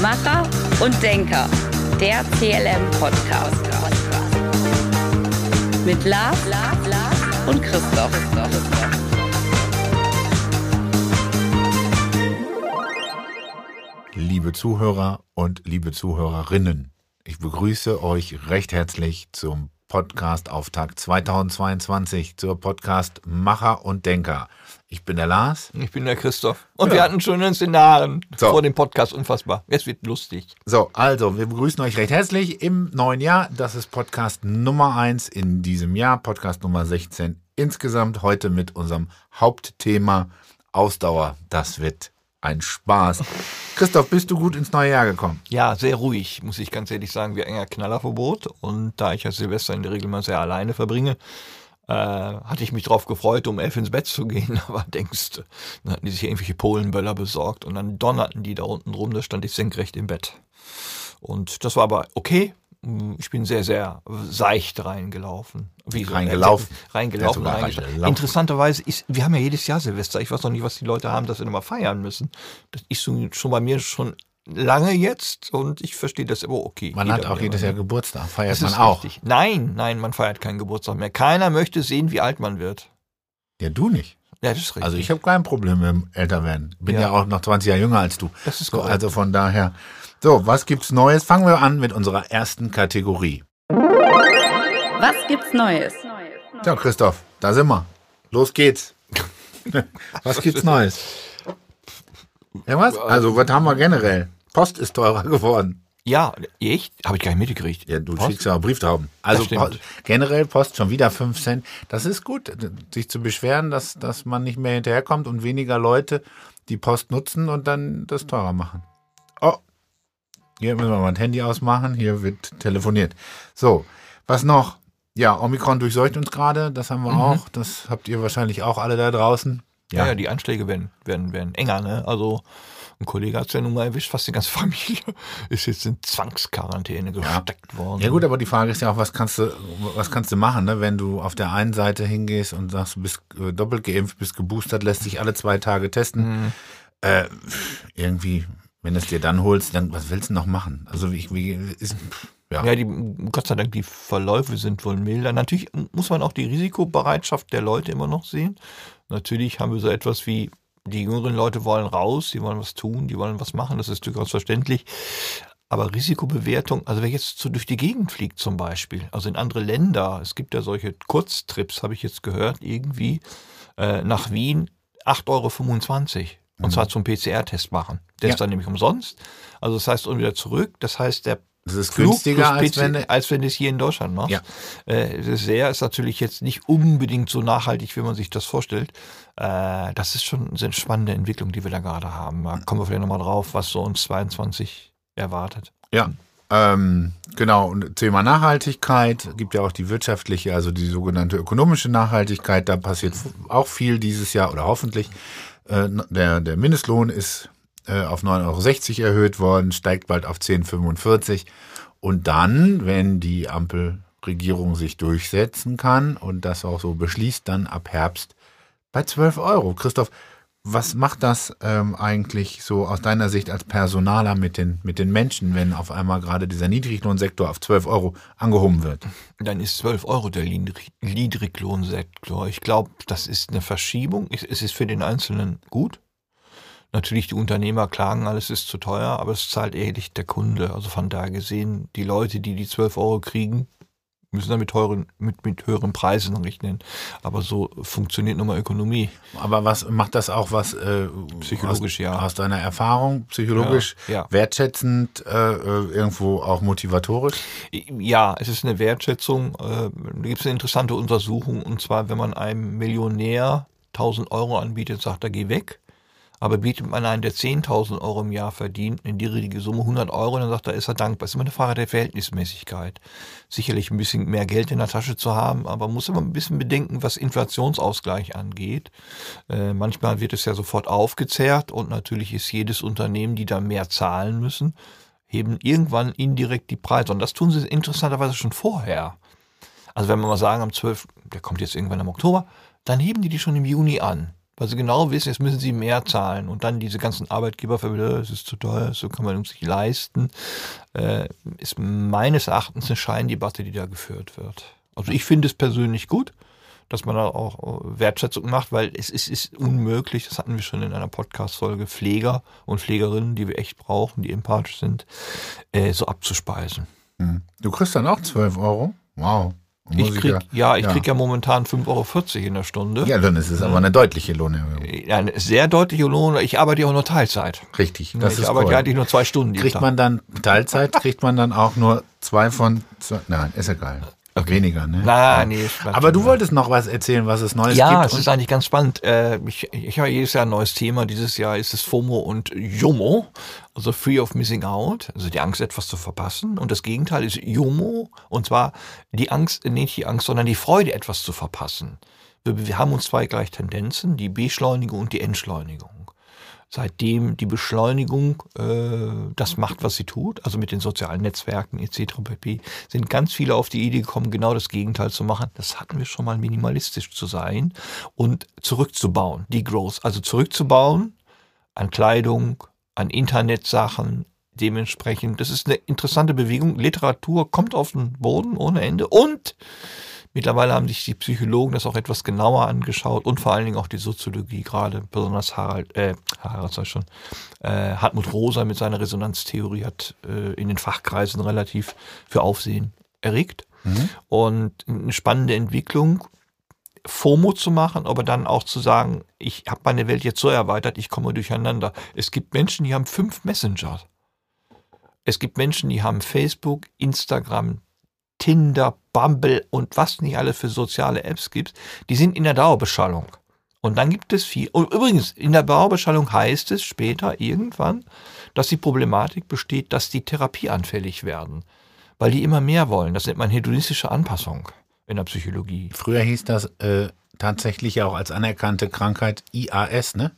Macher und Denker, der CLM-Podcast. Mit Lars, Lars, Lars und Christoph. Liebe Zuhörer und liebe Zuhörerinnen, ich begrüße euch recht herzlich zum Podcast-Auftakt 2022 zur Podcast Macher und Denker. Ich bin der Lars. Ich bin der Christoph. Und ja. wir hatten schon in den Jahren So. vor dem Podcast unfassbar. Es wird lustig. So, also, wir begrüßen euch recht herzlich im neuen Jahr. Das ist Podcast Nummer 1 in diesem Jahr, Podcast Nummer 16 insgesamt. Heute mit unserem Hauptthema Ausdauer. Das wird ein Spaß. Christoph, bist du gut ins neue Jahr gekommen? Ja, sehr ruhig, muss ich ganz ehrlich sagen. Wir enger Knallerverbot. Und da ich ja Silvester in der Regel mal sehr alleine verbringe, äh, hatte ich mich drauf gefreut, um elf ins Bett zu gehen. Aber denkst dann hatten die sich irgendwelche Polenböller besorgt und dann donnerten die da unten rum, da stand ich senkrecht im Bett. Und das war aber okay. Ich bin sehr, sehr seicht reingelaufen. Wie so- Reingelaufen. Reingelaufen, Ja, reingelaufen. Interessanterweise ist, wir haben ja jedes Jahr Silvester. Ich weiß noch nicht, was die Leute haben, dass wir nochmal feiern müssen. Das ist so schon bei mir schon lange jetzt und ich verstehe das aber okay. Man hat auch jedes Jahr. Geburtstag. Feiert Das man auch. richtig. Nein, nein, man feiert keinen Geburtstag mehr. Keiner möchte sehen, wie alt man wird. Ja, du nicht. Ja, das ist richtig. Also ich habe kein Problem mit dem Älterwerden. Bin ja. Ja. auch noch 20 Jahre jünger als du. Das ist so. Also von daher. So, was gibt's Neues? Fangen wir an mit unserer ersten Kategorie. Was gibt's Neues? Ja, Christoph, da sind wir. Los geht's. was gibt's Neues? Ja, was? Also, was haben wir generell? Post ist teurer geworden. ja, echt? Habe ich gar nicht mitgekriegt. Ja, du Post? schickst ja auch Brieftauben. Also stimmt. Po- generell Post schon wieder 5 Cent. Das ist gut, sich zu beschweren, dass, dass man nicht mehr hinterherkommt und weniger Leute die Post nutzen und dann das teurer machen. Oh, hier müssen wir mal das Handy ausmachen. Hier wird telefoniert. So, was noch? Ja, Omikron durchseucht uns gerade. Das haben wir auch. Das habt ihr wahrscheinlich auch alle da draußen. Ja, ja, die Anschläge werden, werden, werden enger, ne? Also, ein Kollege hat es ja nun mal erwischt, fast die ganze Familie ist jetzt in Zwangsquarantäne gesteckt worden. Ja gut, aber die Frage ist ja auch, was kannst du, was kannst du machen, ne? wenn du auf der einen Seite hingehst und sagst, du bist äh, doppelt geimpft, bist geboostert, lässt dich alle zwei Tage testen. Äh, irgendwie, wenn du es dir dann holst, dann was willst du noch machen? Also wie, wie ist, ja. Ja, die, Gott sei Dank, die Verläufe sind wohl milder. Natürlich muss man auch die Risikobereitschaft der Leute immer noch sehen. Natürlich haben wir so etwas wie, die jüngeren Leute wollen raus, die wollen was tun, die wollen was machen, das ist durchaus verständlich. Aber Risikobewertung, also wer jetzt so durch die Gegend fliegt zum Beispiel, also in andere Länder, es gibt ja solche Kurztrips, habe ich jetzt gehört, irgendwie äh, nach Wien 8,25 Euro. Und zwar zum PCR-Test machen. Der Ja. ist dann nämlich umsonst. Also das heißt, und wieder zurück. Das heißt, der Das ist Flug günstiger, als PC wenn du, als wenn du es hier in Deutschland machst. Ja. Äh, das sehr ist natürlich jetzt nicht unbedingt so nachhaltig, wie man sich das vorstellt. Äh, das ist schon eine spannende Entwicklung, die wir da gerade haben. Da kommen wir vielleicht nochmal drauf, was so uns 22 erwartet. ja. Ähm, genau, und Thema Nachhaltigkeit, gibt ja auch die wirtschaftliche, also die sogenannte ökonomische Nachhaltigkeit, da passiert auch viel dieses Jahr oder hoffentlich. Äh, der, der Mindestlohn ist äh, auf 9,60 Euro erhöht worden, steigt bald auf 10,45 Euro. Und dann, wenn die Ampelregierung sich durchsetzen kann und das auch so beschließt, dann ab Herbst bei 12 Euro. Christoph, was macht das ähm, eigentlich so aus deiner Sicht als Personaler mit den, mit den Menschen, wenn auf einmal gerade dieser Niedriglohnsektor auf 12 Euro angehoben wird? Dann ist 12 Euro der Niedrig- Niedriglohnsektor. Ich glaube, das ist eine Verschiebung. Es ist für den Einzelnen gut. Natürlich, die Unternehmer klagen, alles ist zu teuer, aber es zahlt ehrlich der Kunde. Also von daher gesehen, die Leute, die die 12 Euro kriegen, müssen dann mit, teuren, mit, mit höheren Preisen rechnen. Aber so funktioniert nun mal Ökonomie. Aber was macht das auch was äh, Psychologisch, aus, ja. aus deiner Erfahrung, psychologisch, Ja, ja. wertschätzend, äh, äh, irgendwo auch motivatorisch? Ja, es ist eine Wertschätzung. Äh, Da gibt es eine interessante Untersuchung, und zwar, wenn man einem Millionär 1000 Euro anbietet, sagt er, geh weg. Aber bietet man einen, der 10.000 Euro im Jahr verdient, eine niedrige Summe, 100 Euro, dann sagt er, ist er dankbar. Es ist immer eine Frage der Verhältnismäßigkeit. Sicherlich ein bisschen mehr Geld in der Tasche zu haben, aber man muss immer ein bisschen bedenken, was Inflationsausgleich angeht. Äh, manchmal wird es ja sofort aufgezehrt und natürlich ist jedes Unternehmen, die da mehr zahlen müssen, heben irgendwann indirekt die Preise. Und das tun sie interessanterweise schon vorher. Also wenn wir mal sagen, am 12., der kommt jetzt irgendwann im Oktober, dann heben die die schon im Juni an. Weil sie genau wissen, jetzt müssen sie mehr zahlen. Und dann diese ganzen Arbeitgeber verbieten, es ist zu teuer, so kann man uns nicht leisten, äh, ist meines Erachtens eine Scheindebatte, die da geführt wird. Also ich finde es persönlich gut, dass man da auch Wertschätzung macht, weil es ist, ist unmöglich, das hatten wir schon in einer Podcast-Folge, Pfleger und Pflegerinnen, die wir echt brauchen, die empathisch sind, äh, so abzuspeisen. Hm. Du kriegst dann auch 12 Euro? Wow. Ich krieg, ja, ich ja. krieg ja momentan 5,40 Euro in der Stunde. Ja, dann ist es aber eine deutliche Lohnerhöhung. Ja, eine sehr deutliche Lohn. Ich arbeite ja auch nur Teilzeit. Richtig, das ich ist arbeite cool. ja eigentlich nur zwei Stunden. Kriegt man dann Teilzeit, kriegt man dann auch nur zwei von zwei, nein, ist egal. Weniger, ne? Na, nee, Aber du wolltest noch was erzählen, was es Neues Ja, gibt. es ist eigentlich ganz spannend. Äh, Ich, ich habe jedes Jahr ein neues Thema. Dieses Jahr ist es FOMO und JOMO, also Free of Missing Out, also die Angst, etwas zu verpassen. Und das Gegenteil ist JOMO, und zwar die Angst, äh, nicht die Angst, sondern die Freude, etwas zu verpassen. Wir, wir haben uns zwei gleich Tendenzen, die Beschleunigung und die Entschleunigung. Seitdem die Beschleunigung äh, das macht, was sie tut, also mit den sozialen Netzwerken etc. pp., sind ganz viele auf die Idee gekommen, genau das Gegenteil zu machen. Das hatten wir schon mal, minimalistisch zu sein und zurückzubauen, die Growth, also zurückzubauen an Kleidung, an Internetsachen, dementsprechend. Das ist eine interessante Bewegung. Literatur kommt auf den Boden ohne Ende und Mittlerweile haben sich die Psychologen das auch etwas genauer angeschaut und vor allen Dingen auch die Soziologie, gerade besonders Harald, äh, Harald sag ich schon, äh, Hartmut Rosa mit seiner Resonanztheorie hat äh, in den Fachkreisen relativ für Aufsehen erregt. Und eine spannende Entwicklung, FOMO zu machen, aber dann auch zu sagen, ich habe meine Welt jetzt so erweitert, ich komme durcheinander. Es gibt Menschen, die haben fünf Messenger. Es gibt Menschen, die haben Facebook, Instagram, Tinder, Bumble und was nicht alle für soziale Apps gibt, die sind in der Dauerbeschallung. Und dann gibt es viel. Und übrigens, in der Dauerbeschallung heißt es später irgendwann, dass die Problematik besteht, dass die therapieanfällig werden. Weil die immer mehr wollen. Das nennt man hedonistische Anpassung in der Psychologie. Früher hieß das äh, tatsächlich auch als anerkannte Krankheit IAS, ne?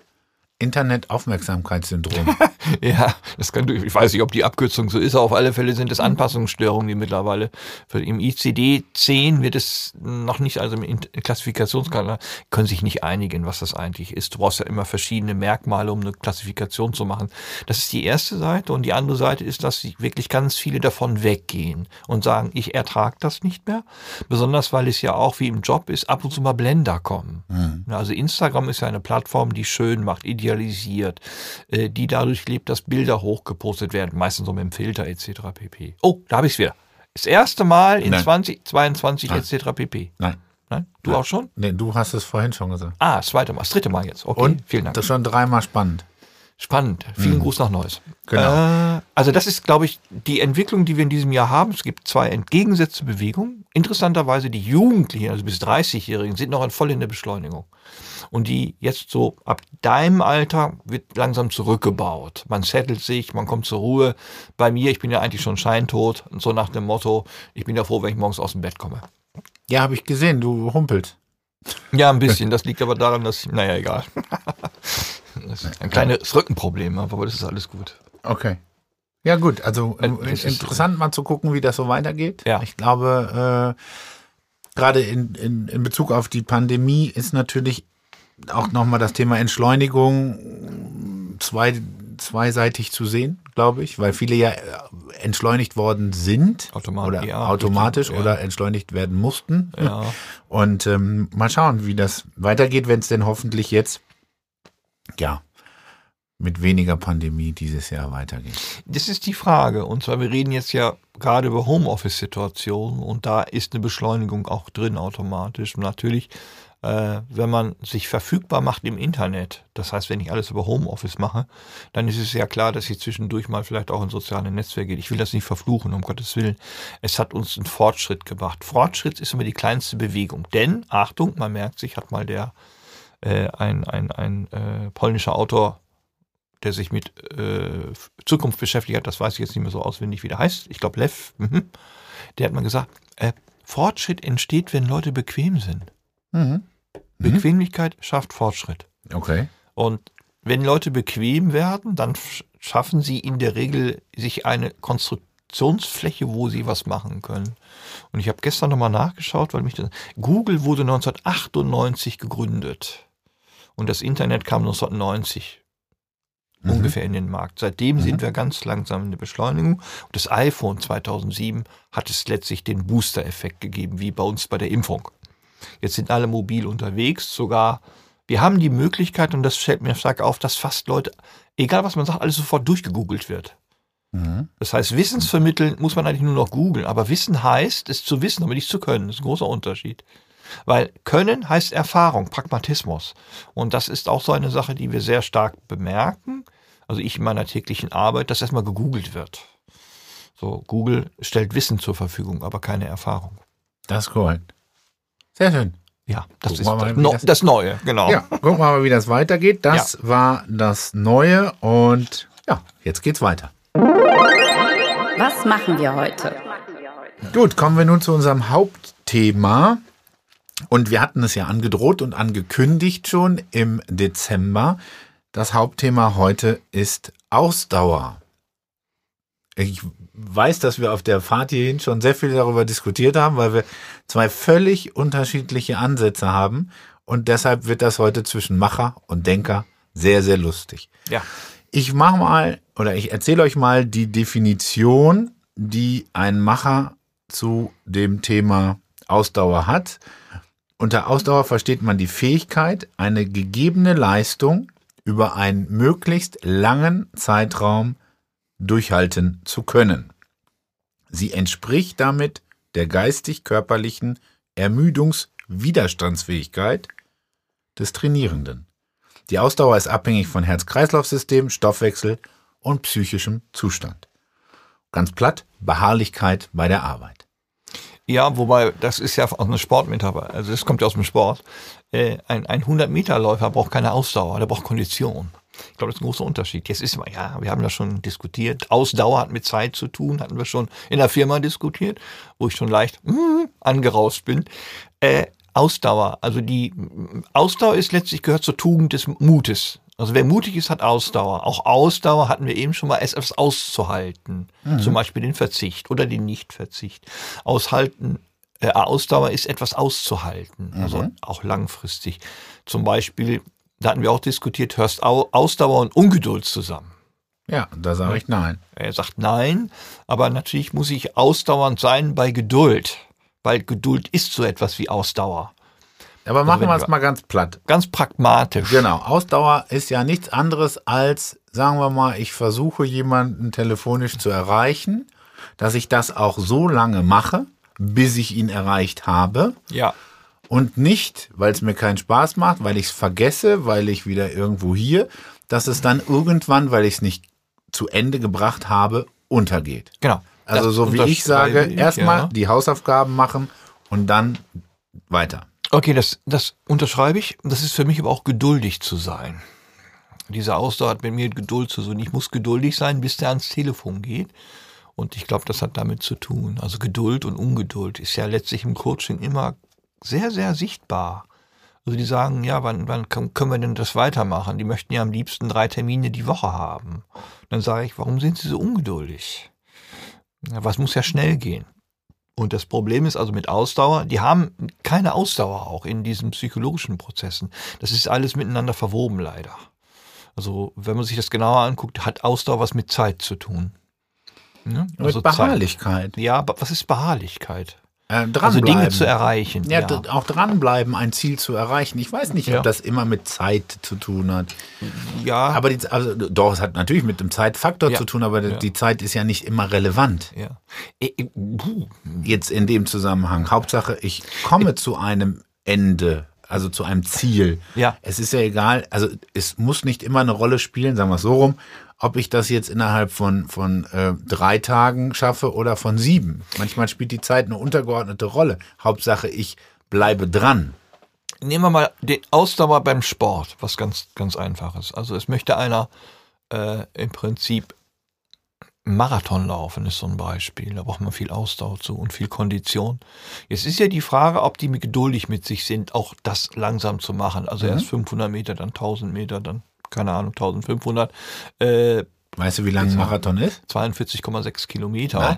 Internet-Aufmerksamkeitssyndrom. Ja, das kann. Ich weiß nicht, ob die Abkürzung so ist. Auf alle Fälle sind es Anpassungsstörungen, die mittlerweile für, im ICD-10 wird es noch nicht, also im Klassifikationsskala können sich nicht einigen, was das eigentlich ist. Du brauchst ja immer verschiedene Merkmale, um eine Klassifikation zu machen. Das ist die erste Seite und die andere Seite ist, dass wirklich ganz viele davon weggehen und sagen, ich ertrage das nicht mehr. Besonders, weil es ja auch wie im Job ist, ab und zu mal Blender kommen. Also Instagram ist ja eine Plattform, die schön macht, idealisiert, äh, die dadurch lebt, dass Bilder hochgepostet werden, meistens so mit dem Filter etc. pp. Oh, da habe ich es wieder. Das erste Mal in Nein. 2022 Nein. etc. pp. Nein. Nein? Du auch schon? Nee, du hast es vorhin schon gesagt. Ah, das zweite Mal, das dritte Mal jetzt. Okay, Und vielen Dank. das ist schon dreimal spannend. Spannend. Vielen Gruß nach Neuss. Genau. Äh, also das ist, glaube ich, die Entwicklung, die wir in diesem Jahr haben. Es gibt zwei entgegengesetzte Bewegungen. Interessanterweise die Jugendlichen, also bis 30-Jährigen, sind noch voll in der Beschleunigung. Und die jetzt so ab deinem Alter wird langsam zurückgebaut. Man settelt sich, man kommt zur Ruhe. Bei mir, ich bin ja eigentlich schon scheintot. Und so nach dem Motto, ich bin ja froh, wenn ich morgens aus dem Bett komme. Ja, habe ich gesehen, du humpelst. Ja, ein bisschen. Das liegt aber daran, dass, naja, egal. Das ist ein kleines Rückenproblem, aber das ist alles gut. Okay. Ja, gut, also Äh, äh, ist- interessant mal zu gucken, wie das so weitergeht. Ja. Ich glaube, äh, gerade in, in, in Bezug auf die Pandemie ist natürlich auch nochmal das Thema Entschleunigung zwei, zweiseitig zu sehen, glaube ich, weil viele ja äh, entschleunigt worden sind Automat- oder ja, automatisch ja. oder entschleunigt werden mussten. Ja. Und ähm, mal schauen, wie das weitergeht, wenn es denn hoffentlich jetzt, ja, mit weniger Pandemie dieses Jahr weitergeht. Das ist die Frage. Und zwar, wir reden jetzt ja gerade über Homeoffice-Situationen und da ist eine Beschleunigung auch drin automatisch. Und natürlich, äh, wenn man sich verfügbar macht im Internet, das heißt, wenn ich alles über Homeoffice mache, dann ist es ja klar, dass ich zwischendurch mal vielleicht auch in soziale Netzwerke gehe. Ich will das nicht verfluchen, um Gottes Willen. Es hat uns einen Fortschritt gebracht. Fortschritt ist immer die kleinste Bewegung. Denn, Achtung, man merkt sich, hat mal der äh, ein, ein, ein äh, polnischer Autor der sich mit äh, Zukunft beschäftigt hat, das weiß ich jetzt nicht mehr so auswendig, wie der heißt. Ich glaube, Lev, mhm. der hat mal gesagt, äh, Fortschritt entsteht, wenn Leute bequem sind. Mhm. Bequemlichkeit schafft Fortschritt. Okay. Und wenn Leute bequem werden, dann sch- schaffen sie in der Regel sich eine Konstruktionsfläche, wo sie was machen können. Und ich habe gestern nochmal nachgeschaut, weil mich das, Google wurde 1998 gegründet. Und das Internet kam 1990 ungefähr in den Markt. Seitdem sind wir ganz langsam in der Beschleunigung. Und das iPhone 2007 hat es letztlich den Booster-Effekt gegeben, wie bei uns bei der Impfung. Jetzt sind alle mobil unterwegs, sogar wir haben die Möglichkeit, und das stellt mir stark auf, dass fast Leute, egal was man sagt, alles sofort durchgegoogelt wird. Das heißt, Wissensvermitteln muss man eigentlich nur noch googeln. Aber Wissen heißt, es zu wissen, aber nicht zu können. Das ist ein großer Unterschied. Weil Können heißt Erfahrung, Pragmatismus. Und das ist auch so eine Sache, die wir sehr stark bemerken. Also ich in meiner täglichen Arbeit, dass erstmal gegoogelt wird. So, Google stellt Wissen zur Verfügung, aber keine Erfahrung. Das ist korrekt. Sehr schön. Ja, das Gucken ist mal, no, das- das Neue, genau. Ja, gucken wir mal, wie das weitergeht. Das war das Neue und ja, jetzt geht's weiter. Was machen wir heute? Gut, kommen wir nun zu unserem Hauptthema. Und wir hatten es ja angedroht und angekündigt schon im Dezember. Das Hauptthema heute ist Ausdauer. Ich weiß, dass wir auf der Fahrt hierhin schon sehr viel darüber diskutiert haben, weil wir zwei völlig unterschiedliche Ansätze haben. Und deshalb wird das heute zwischen Macher und Denker sehr, sehr lustig. Ja. Ich mache mal oder ich erzähle euch mal die Definition, die ein Macher zu dem Thema Ausdauer hat. Unter Ausdauer versteht man die Fähigkeit, eine gegebene Leistung über einen möglichst langen Zeitraum durchhalten zu können. Sie entspricht damit der geistig-körperlichen Ermüdungswiderstandsfähigkeit des Trainierenden. Die Ausdauer ist abhängig von Herz-Kreislauf-System, Stoffwechsel und psychischem Zustand. Ganz platt, Beharrlichkeit bei der Arbeit. Ja, wobei, das ist ja auch eine Sportmetapher. Also das kommt ja aus dem Sport. Äh, ein, ein 100-Meter-Läufer braucht keine Ausdauer, der braucht Kondition. Ich glaube, das ist ein großer Unterschied. Jetzt ist immer, ja, wir haben das schon diskutiert. Ausdauer hat mit Zeit zu tun, hatten wir schon in der Firma diskutiert, wo ich schon leicht mm, angerauscht bin. Äh, Ausdauer, also die Ausdauer ist letztlich gehört zur Tugend des Mutes. Also wer mutig ist, hat Ausdauer. Auch Ausdauer hatten wir eben schon mal, es etwas auszuhalten. Zum Beispiel den Verzicht oder den Nichtverzicht. Aushalten, äh, Ausdauer ist etwas auszuhalten, also auch langfristig. Zum Beispiel, da hatten wir auch diskutiert, hörst Au Ausdauer und Ungeduld zusammen. Ja, da sage ich nein. Er sagt nein, aber natürlich muss ich ausdauernd sein bei Geduld, weil Geduld ist so etwas wie Ausdauer. Aber machen wir es mal ganz platt. Ganz pragmatisch. Genau, Ausdauer ist ja nichts anderes als, sagen wir mal, ich versuche jemanden telefonisch zu erreichen, dass ich das auch so lange mache, bis ich ihn erreicht habe. Ja, Und nicht, weil es mir keinen Spaß macht, weil ich es vergesse, weil ich wieder irgendwo hier, dass es dann irgendwann, weil ich es nicht zu Ende gebracht habe, untergeht. genau. Also Das so wie ich sage, erstmal ja. die Hausaufgaben machen und dann weiter. Okay, das, das unterschreibe ich. Das ist für mich aber auch geduldig zu sein. Diese Ausdauer hat mit mir Geduld zu tun. Ich muss geduldig sein, bis der ans Telefon geht. Und ich glaube, das hat damit zu tun. Also Geduld und Ungeduld ist ja letztlich im Coaching immer sehr, sehr sichtbar. Also die sagen, ja, wann, wann können wir denn das weitermachen? Die möchten ja am liebsten drei Termine die Woche haben. Dann sage ich, warum sind sie so ungeduldig? Was muss ja schnell gehen? Und das Problem ist also mit Ausdauer, die haben keine Ausdauer auch in diesen psychologischen Prozessen. Das ist alles miteinander verwoben leider. Also wenn man sich das genauer anguckt, hat Ausdauer was mit Zeit zu tun. Ne? Mit Zeit. Beharrlichkeit. Ja, aber was ist Beharrlichkeit? Äh, Also. Dinge zu erreichen. Ja, Ja, auch dranbleiben, ein Ziel zu erreichen. Ich weiß nicht, Ja. ob das immer mit Zeit zu tun hat. ja, Aber die, also, doch, es hat natürlich mit dem Zeitfaktor Ja. zu tun, aber Ja. die Zeit ist ja nicht immer relevant. ja. Jetzt in dem Zusammenhang. Hauptsache, ich komme zu einem Ende, also zu einem Ziel. Ja. Es ist ja egal, also es muss nicht immer eine Rolle spielen, sagen wir es so rum, ob ich das jetzt innerhalb von, von äh, drei Tagen schaffe oder von sieben. Manchmal spielt die Zeit eine untergeordnete Rolle. Hauptsache, ich bleibe dran. Nehmen wir mal den Ausdauer beim Sport, was ganz, ganz einfaches. Also es möchte einer äh, im Prinzip Marathon laufen, ist so ein Beispiel. Da braucht man viel Ausdauer zu und viel Kondition. Jetzt ist ja die Frage, ob die geduldig mit sich sind, auch das langsam zu machen. Also erst 500 Meter, dann 1000 Meter, dann keine Ahnung, 1500. Äh, Weißt du, wie lang ein Marathon ist? 42,6 Kilometer. Nein.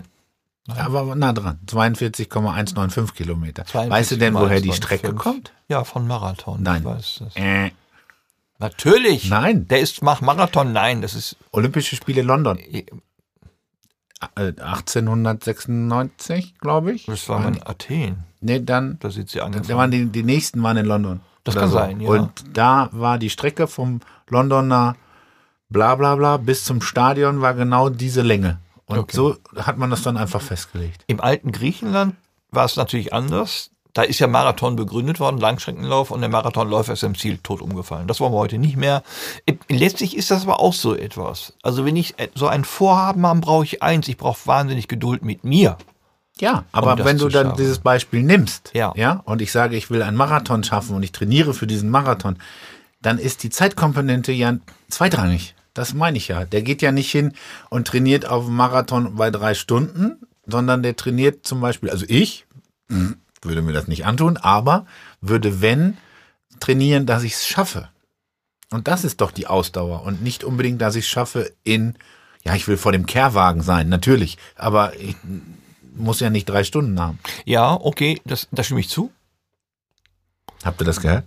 Aber nah dran. 42,195 Kilometer. Weißt du denn, woher die 42,195. Strecke kommt? Ja, von Marathon. Nein. Äh, Natürlich. Nein. Der ist macht Marathon. Nein, das ist Olympische Spiele London. äh, Äh, 1896, glaube ich. das war in Athen. Nee, dann, Da sind sie da angefangen. waren die, die nächsten waren in London. Das kann so. sein, ja. Und da war die Strecke vom Londoner bla bla bla bis zum Stadion war genau diese Länge. Und Okay. so hat man das dann einfach festgelegt. Im alten Griechenland war es natürlich anders. Da ist ja Marathon begründet worden, Langstreckenlauf, und der Marathonläufer ist im Ziel tot umgefallen. Das wollen wir heute nicht mehr. Letztlich ist das aber auch so etwas. Also wenn ich äh, so ein Vorhaben habe, brauche ich eins. Ich brauche wahnsinnig Geduld mit mir. Ja, aber Um wenn du dann schaffen. dieses Beispiel nimmst, Ja. ja, und ich sage, ich will einen Marathon schaffen und ich trainiere für diesen Marathon, dann ist die Zeitkomponente ja zweitrangig. Das meine ich ja. Der geht ja nicht hin und trainiert auf dem Marathon bei drei Stunden, sondern der trainiert zum Beispiel, also ich hm, würde mir das nicht antun, aber würde, wenn, trainieren, dass ich es schaffe. Und das ist doch die Ausdauer und nicht unbedingt, dass ich es schaffe in, ja, ich will vor dem Kehrwagen sein, natürlich, aber ich muss ja nicht drei Stunden haben. Ja, okay, das, da stimme ich zu. Habt ihr das gehört?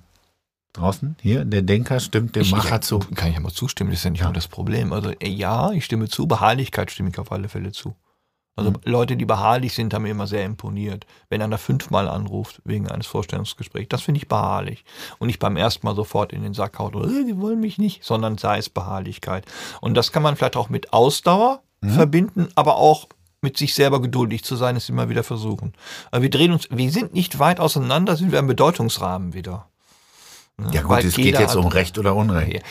Draußen? Hier, der Denker stimmt dem Ich, Macher ja, zu. Kann ich ja mal zustimmen, das ist ja nicht nur das Problem. Also äh, ja, ich stimme zu, Beharrlichkeit stimme ich auf alle Fälle zu. Also Mhm. Leute, die beharrlich sind, haben mir immer sehr imponiert. Wenn einer fünfmal anruft wegen eines Vorstellungsgesprächs, das finde ich beharrlich. Und nicht beim ersten Mal sofort in den Sack haut, oder, äh, die wollen mich nicht, sondern sei es Beharrlichkeit. Und das kann man vielleicht auch mit Ausdauer Mhm. verbinden, aber auch mit sich selber geduldig zu sein, es immer wieder versuchen. Aber wir drehen uns, wir sind nicht weit auseinander, sind wir im Bedeutungsrahmen wieder. Ja gut, Weil es geht jetzt um Recht oder Unrecht.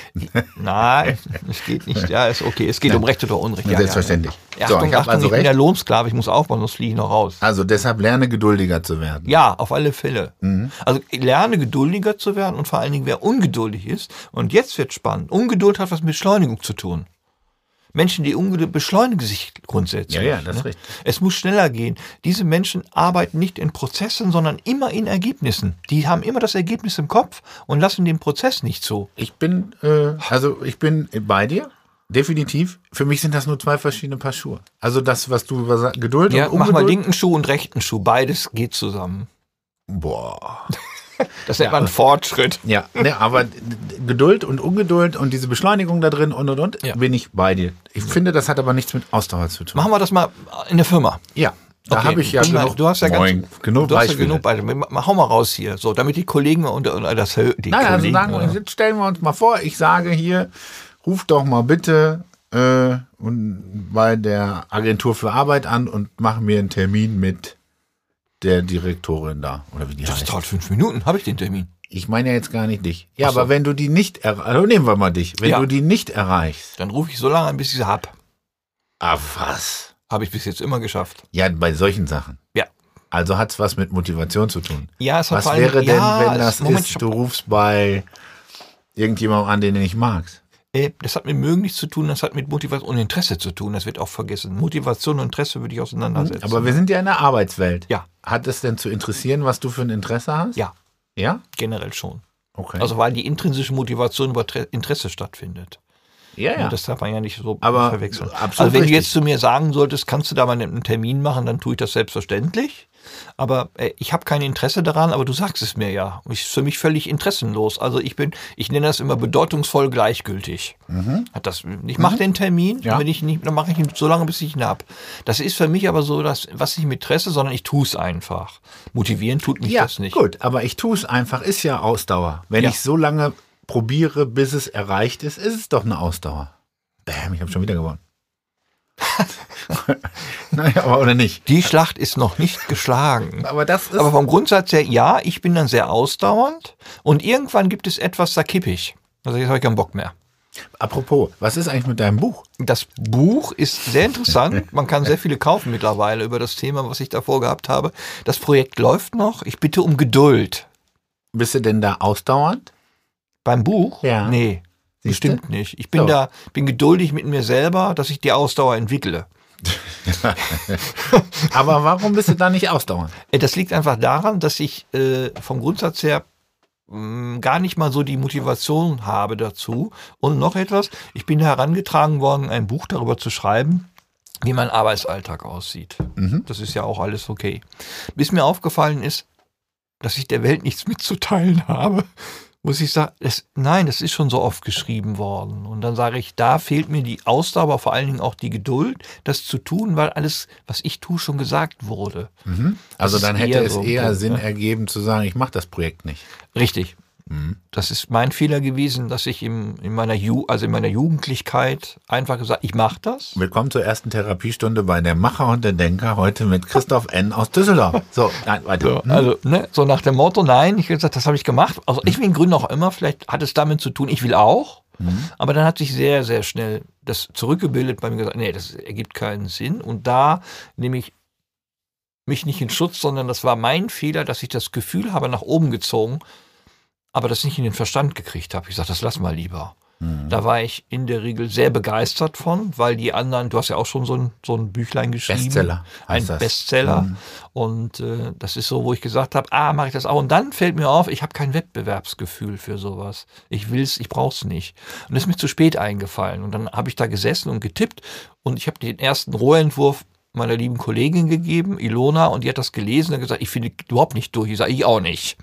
Nein, es geht nicht. Ja, ist okay. Es geht um Recht oder Unrecht. Ja, Selbstverständlich. Ja, ja. So, Achtung, ich hab Achtung, also ich bin der Lohnsklave, ich muss aufbauen, sonst fliege ich noch raus. Also deshalb lerne geduldiger zu werden. Ja, auf alle Fälle. Mhm. Also ich lerne geduldiger zu werden und vor allen Dingen, wer ungeduldig ist. Und jetzt wird spannend. Ungeduld hat was mit Beschleunigung zu tun. Menschen, die ungeduldig beschleunigen sich grundsätzlich. Ja, ja, das ist ne? richtig. Es muss schneller gehen. Diese Menschen arbeiten nicht in Prozessen, sondern immer in Ergebnissen. Die haben immer das Ergebnis im Kopf und lassen den Prozess nicht so. Ich bin, äh, also ich bin bei dir. Definitiv. Für mich sind das nur zwei verschiedene Paar Schuhe. Also das, was du über Geduld Ja, und mach mal Ungeduld. linken Schuh und rechten Schuh. Beides geht zusammen. Boah. Das nennt man Fortschritt. Ja, ne, aber Geduld und Ungeduld und diese Beschleunigung da drin und und und Ja. bin ich bei dir. Ich finde, das hat aber nichts mit Ausdauer zu tun. Machen wir das mal in der Firma. Ja, da Okay, habe ich ja mal- genug. Du hast ja ganz, Moin. genug du hast ja genug Beispiele. Hau mal raus hier, so, damit die Kollegen und, und das die Nein, also sagen wir, oder? jetzt stellen wir uns mal vor, ich sage hier, ruf doch mal bitte äh, und bei der Agentur für Arbeit an und mach mir einen Termin mit der Direktorin da. Oder wie die das heißt. dauert fünf Minuten, habe ich den Termin. Ich meine ja jetzt gar nicht dich. Ja, so. aber wenn du die nicht erreichst, also nehmen wir mal dich, wenn Ja. du die nicht erreichst. Dann rufe ich so lange an, bis ich sie hab. Ah, was? Habe ich bis jetzt immer geschafft. Ja, bei solchen Sachen. Ja. Also hat's was mit Motivation zu tun. Ja, es hat Was wäre denn, ja, wenn es- das Moment, ist, du rufst bei irgendjemandem an, den du nicht magst? Äh, Das hat mit mögen nichts zu tun, das hat mit Motivation und Interesse zu tun. Das wird auch vergessen. Motivation und Interesse würde ich auseinandersetzen. Aber wir sind ja in der Arbeitswelt. Ja. Hat es denn zu interessieren, was du für ein Interesse hast? ja, Ja? generell schon. Okay. Also weil die intrinsische Motivation über Interesse stattfindet. ja, ja. Und das darf man ja nicht so Aber verwechseln. absolut also wenn richtig. du jetzt zu mir sagen solltest, kannst du da mal einen Termin machen, dann tue ich das selbstverständlich. Aber äh, ich habe kein Interesse daran, aber du sagst es mir ja. Ist für mich völlig interessenlos. Also ich bin, ich nenne das immer bedeutungsvoll gleichgültig. Hat das, ich mache den Termin, Mhm. Ja. wenn ich nicht, dann mache ich ihn so lange, bis ich ihn hab. Das ist für mich aber so, dass was nicht mit Interesse, sondern ich tue es einfach. Motivieren tut mich ja, das nicht. gut. Aber ich tue es einfach, ist ja Ausdauer. Wenn Ja. ich so lange probiere, bis es erreicht ist, ist es doch eine Ausdauer. Bäm, ich habe schon wieder gewonnen. naja, aber oder nicht. Die Schlacht ist noch nicht geschlagen. Aber das ist. Aber vom Grundsatz her, ja, ich bin dann sehr ausdauernd und irgendwann gibt es etwas, da kipp ich. Also jetzt habe ich keinen Bock mehr. apropos, was ist eigentlich mit deinem Buch? Das Buch ist sehr interessant. Man kann sehr viele kaufen mittlerweile über das Thema, was ich davor gehabt habe. Das Projekt läuft noch. Ich bitte um Geduld. Bist du denn da ausdauernd? Beim Buch? Ja. Nee, Siehste? bestimmt nicht. Ich bin So. da, bin geduldig mit mir selber, dass ich die Ausdauer entwickle. Aber warum bist du da nicht ausdauernd? Äh, Das liegt einfach daran, dass ich äh, vom Grundsatz her mh, gar nicht mal so die Motivation habe dazu. Und noch etwas, ich bin herangetragen worden, ein Buch darüber zu schreiben, wie mein Arbeitsalltag aussieht. Das ist ja auch alles okay. Bis mir aufgefallen ist, dass ich der Welt nichts mitzuteilen habe. Muss ich sagen, es, nein, das ist schon so oft geschrieben worden. Und dann sage ich, da fehlt mir die Ausdauer, aber vor allen Dingen auch die Geduld, das zu tun, weil alles, was ich tue, schon gesagt wurde. Also Das dann hätte es so eher Sinn ne? ergeben zu sagen, ich mache das Projekt nicht. Richtig. Das ist mein Fehler gewesen, dass ich im, in meiner Ju also in meiner Jugendlichkeit einfach gesagt, ich mache das. Willkommen zur ersten Therapiestunde bei der Macher und der Denker heute mit Christoph N. aus Düsseldorf. So, nein, weiter. So, also, ne, so nach dem Motto, nein, ich habe gesagt, das habe ich gemacht. Aus irgendwelchen Gründen auch immer, vielleicht hat es damit zu tun, ich will auch. Aber dann hat sich sehr, sehr schnell das zurückgebildet bei mir gesagt, nee, das ergibt keinen Sinn. Und da nehme ich mich nicht in Schutz, sondern das war mein Fehler, dass ich das Gefühl habe, nach oben gezogen, aber das nicht in den Verstand gekriegt habe. Ich sage, das lass mal lieber. Da war ich in der Regel sehr begeistert von, weil die anderen, du hast ja auch schon so ein, so ein Büchlein geschrieben. Bestseller Ein das. Bestseller. Und äh, das ist so, wo ich gesagt habe, ah, mache ich das auch. Und dann fällt mir auf, ich habe kein Wettbewerbsgefühl für sowas. Ich will's, ich brauch's nicht. Und das ist mir zu spät eingefallen. Und dann habe ich da gesessen und getippt und ich habe den ersten Rohentwurf meiner lieben Kollegin gegeben, Ilona, und die hat das gelesen und gesagt, ich finde überhaupt nicht durch. Ich sage, ich auch nicht.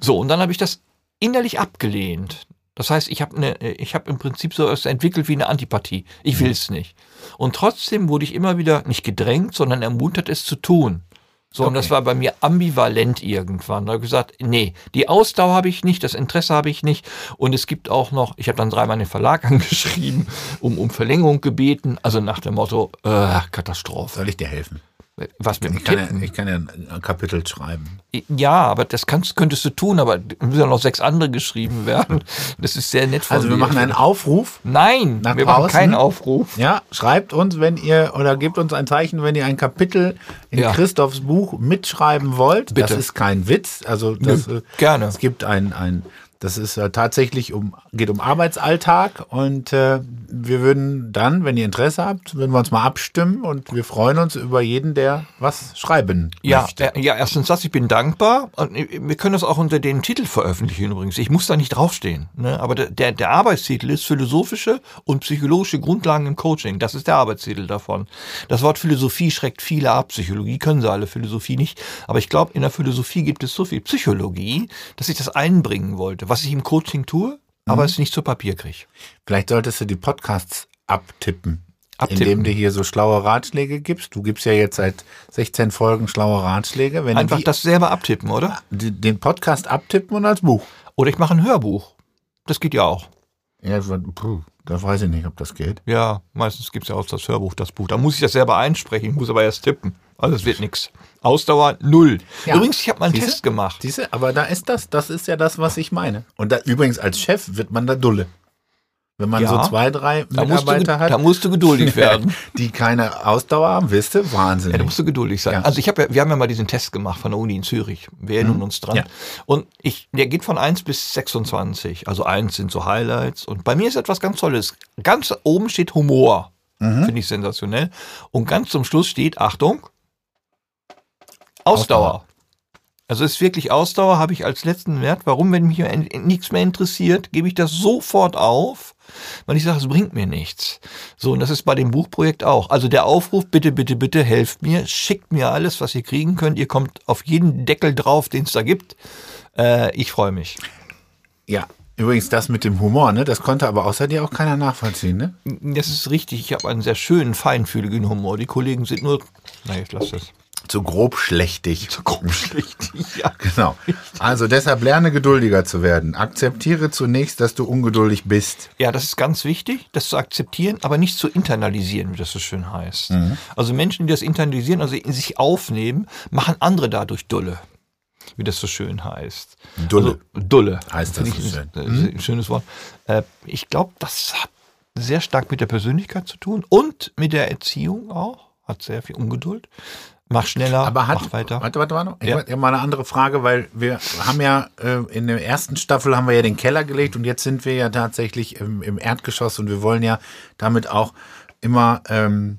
So, und dann habe ich das innerlich abgelehnt. Das heißt, ich habe eine, ich habe im Prinzip so etwas entwickelt wie eine Antipathie. Ich will es nicht. Und trotzdem wurde ich immer wieder nicht gedrängt, sondern ermuntert, es zu tun. So, und das Okay. war bei mir ambivalent irgendwann. Da habe ich gesagt, nee, die Ausdauer habe ich nicht, das Interesse habe ich nicht. Und es gibt auch noch, ich habe dann dreimal den Verlag angeschrieben, um, um Verlängerung gebeten. Also nach dem Motto, äh, Katastrophe. Soll ich dir helfen? Was mit Ich kann, ja, ich kann ja ein Kapitel schreiben. Ja, aber das kannst, könntest du tun, aber es müssen ja noch sechs andere geschrieben werden. Das ist sehr nett von Also wir dir. machen einen Aufruf. Nein, wir machen draußen. keinen Aufruf. Ja, schreibt uns, wenn ihr oder gebt uns ein Zeichen, wenn ihr ein Kapitel in Ja. Christophs Buch mitschreiben wollt. Bitte. Das ist kein Witz. Also das, Nö, äh, gerne. Es gibt ein, ein das ist äh, tatsächlich um, geht um Arbeitsalltag und äh, wir würden dann, wenn ihr Interesse habt, würden wir uns mal abstimmen und wir freuen uns über jeden, der was schreiben Ja, möchte. äh, ja, erstens das, ich bin dankbar. Und äh, wir können das auch unter den Titel veröffentlichen übrigens. Ich muss da nicht draufstehen. Ne? Aber der- der, der Arbeitstitel ist philosophische und psychologische Grundlagen im Coaching. Das ist der Arbeitstitel davon. Das Wort Philosophie schreckt viele ab. Psychologie können sie alle, Philosophie nicht. Aber ich glaube, in der Philosophie gibt es so viel Psychologie, dass ich das einbringen wollte, was ich im Coaching tue, aber es nicht zu Papier kriege. Vielleicht solltest du die Podcasts abtippen. Abtippen. Indem du hier so schlaue Ratschläge gibst. Du gibst ja jetzt seit 16 Folgen schlaue Ratschläge. Wenn Einfach die, das selber abtippen, oder? den Podcast abtippen und als Buch. Oder ich mache ein Hörbuch. Das geht ja auch. Ja, puh, da weiß ich nicht, ob das geht. Ja, meistens gibt's ja auch das Hörbuch, das Buch. Da muss ich das selber einsprechen, ich muss aber erst tippen. Also es wird nix. Ausdauer null. Ja. Übrigens, ich habe mal einen Siehste? Test gemacht. Siehste, aber da ist das, das ist ja das, was ich meine. Und da, übrigens als Chef wird man da dulle. Wenn man Ja. so zwei, drei Da du, Mitarbeiter hat, da musst du geduldig werden. die keine Ausdauer haben, wisst ihr, Wahnsinn. Ja, da musst du geduldig sein. Ja. Also ich habe ja, wir haben ja mal diesen Test gemacht von der Uni in Zürich. Wir erinnern uns dran. Ja. Und ich, der geht von 1 bis 26. Also 1 sind so Highlights. Und bei mir ist etwas ganz Tolles. Ganz oben steht Humor. Finde ich sensationell. Und ganz zum Schluss steht, Achtung, Ausdauer. Ausdauer. Also ist wirklich Ausdauer, habe ich als letzten Wert. Warum, wenn mich nichts mehr interessiert, gebe ich das sofort auf, weil ich sage, es bringt mir nichts. So, und das ist bei dem Buchprojekt auch. Also der Aufruf, bitte, bitte, bitte, helft mir, schickt mir alles, was ihr kriegen könnt. Ihr kommt auf jeden Deckel drauf, den es da gibt. Äh, ich freue mich. ja, übrigens das mit dem Humor, ne, das konnte aber außer dir auch keiner nachvollziehen, ne? Das ist richtig. Ich habe einen sehr schönen, feinfühligen Humor. Die Kollegen sind nur, na, ich lasse das. Zu grob schlechtig. Richtig, ja. Genau. Also deshalb lerne geduldiger zu werden. Akzeptiere zunächst, dass du ungeduldig bist. Ja, das ist ganz wichtig, das zu akzeptieren, aber nicht zu internalisieren, wie das so schön heißt. Also Menschen, die das internalisieren, also in sich aufnehmen, machen andere dadurch dulle, wie das so schön heißt. Dulle. Also, dulle. Heißt das ich so ein- schön. äh, Ein schönes Wort. Äh, Ich glaube, das hat sehr stark mit der Persönlichkeit zu tun und mit der Erziehung auch. Hat sehr viel Ungeduld. Mach schneller, Aber hat, mach weiter. warte, warte, warte. Ich Ja. habe mal eine andere Frage, weil wir haben ja äh, in der ersten Staffel haben wir ja den Keller gelegt und jetzt sind wir ja tatsächlich im, im Erdgeschoss und wir wollen ja damit auch immer ähm,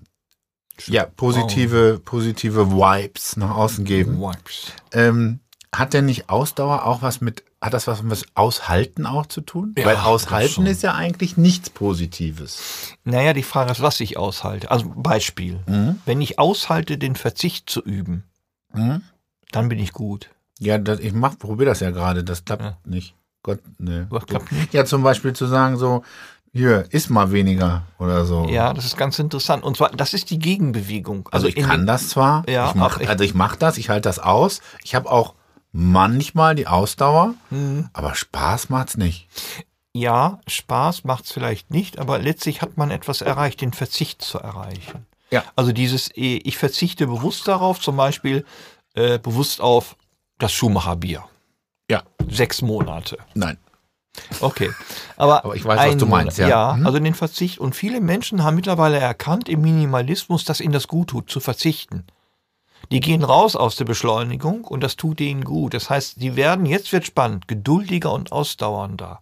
ja, positive, positive Vibes nach außen geben. Wipes. Ähm, hat denn nicht Ausdauer auch was mit, hat das was mit Aushalten auch zu tun? Ja, Weil Aushalten ist ja eigentlich nichts Positives. Naja, die Frage ist, was ich aushalte. Also Beispiel. Mhm. Wenn ich aushalte, den Verzicht zu üben, Mhm. dann bin ich gut. Ja, das, ich mach, probiere das ja gerade, das klappt Ja. nicht. Gott, ne. Was klappt nicht? Ja, zum Beispiel zu sagen so, hier, iss mal weniger oder so. Ja, das ist ganz interessant. Und zwar, das ist die Gegenbewegung. Also ich in kann das zwar, Ja, ich mach, aber ich- also ich mache das, ich halte das aus. Ich habe auch manchmal die Ausdauer, Mhm. aber Spaß macht's nicht. Ja, Spaß macht's vielleicht nicht, aber letztlich hat man etwas erreicht, den Verzicht zu erreichen. Ja. Also dieses, eh, ich verzichte bewusst darauf, zum Beispiel äh, bewusst auf das Schumacher-Bier. Ja, Sechs Monate. nein. Okay. Aber, Aber ich weiß, was ein du meinst, ja. Ja, Mhm. also den Verzicht. Und viele Menschen haben mittlerweile erkannt im Minimalismus, dass ihnen das gut tut, zu verzichten. Die gehen raus aus der Beschleunigung und das tut ihnen gut. Das heißt, die werden, jetzt wird spannend, geduldiger und ausdauernder.